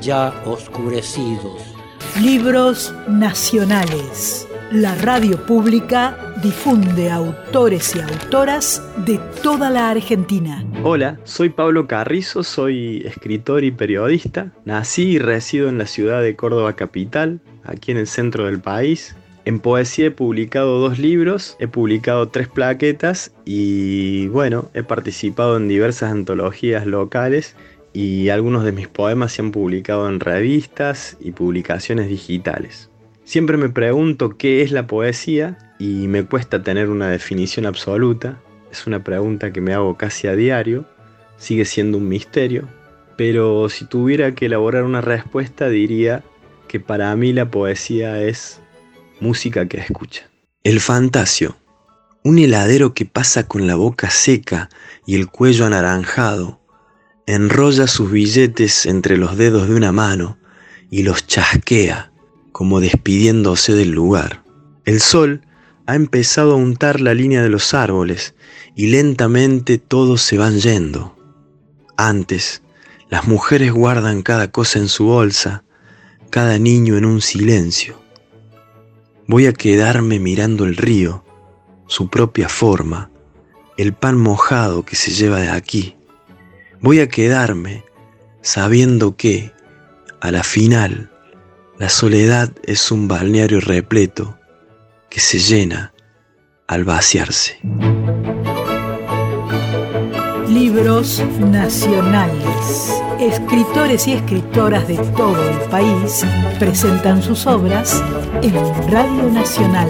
ya oscurecidos. Libros nacionales. La radio pública difunde autores y autoras de toda la Argentina. Hola, soy Pablo Carrizo, soy escritor y periodista. Nací y resido en la ciudad de Córdoba Capital, aquí en el centro del país. En poesía he publicado dos libros, he publicado tres plaquetas y bueno, he participado en diversas antologías locales y algunos de mis poemas se han publicado en revistas y publicaciones digitales. Siempre me pregunto qué es la poesía y me cuesta tener una definición absoluta. Es una pregunta que me hago casi a diario, sigue siendo un misterio, pero si tuviera que elaborar una respuesta diría que para mí la poesía es música que escucha. El fantasio, un heladero que pasa con la boca seca y el cuello anaranjado, enrolla sus billetes entre los dedos de una mano y los chasquea como despidiéndose del lugar. El sol ha empezado a untar la línea de los árboles y lentamente todos se van yendo. Antes, las mujeres guardan cada cosa en su bolsa, cada niño en un silencio. Voy a quedarme mirando el río, su propia forma, el pan mojado que se lleva de aquí voy a quedarme sabiendo que, a la final, la soledad es un balneario repleto que se llena al vaciarse. Libros nacionales. Escritores y escritoras de todo el país presentan sus obras en Radio Nacional.